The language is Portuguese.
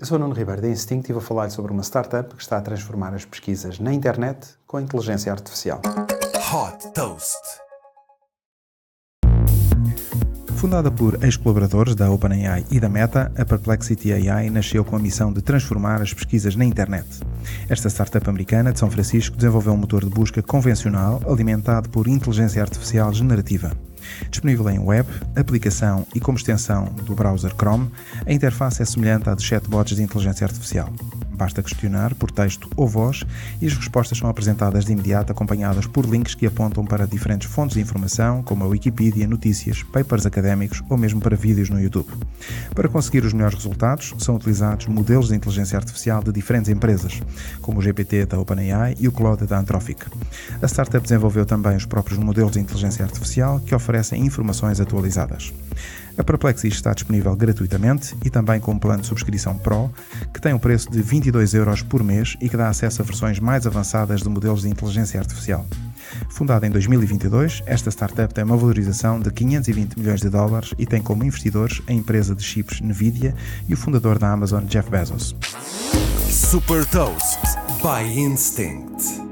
Eu sou o Nuno Ribeiro da Instinct e vou falar sobre uma startup que está a transformar as pesquisas na internet com a inteligência artificial. Hot Toast. Fundada por ex-colaboradores da OpenAI e da Meta, a Perplexity AI nasceu com a missão de transformar as pesquisas na internet. Esta startup americana de São Francisco desenvolveu um motor de busca convencional alimentado por inteligência artificial generativa. Disponível em web, aplicação e como extensão do browser Chrome, a interface é semelhante à de chatbots de inteligência artificial. Basta questionar por texto ou voz e as respostas são apresentadas de imediato acompanhadas por links que apontam para diferentes fontes de informação, como a Wikipedia, notícias, papers académicos ou mesmo para vídeos no YouTube. Para conseguir os melhores resultados, são utilizados modelos de inteligência artificial de diferentes empresas, como o GPT da OpenAI e o Claude da Anthropic. A startup desenvolveu também os próprios modelos de inteligência artificial que oferecem informações atualizadas. A Perplexity está disponível gratuitamente e também com um plano de subscrição Pro, que tem um preço de 22 euros por mês e que dá acesso a versões mais avançadas de modelos de inteligência artificial. Fundada em 2022, esta startup tem uma valorização de 520 milhões de dólares e tem como investidores a empresa de chips Nvidia e o fundador da Amazon, Jeff Bezos. Super Toast by Instinct.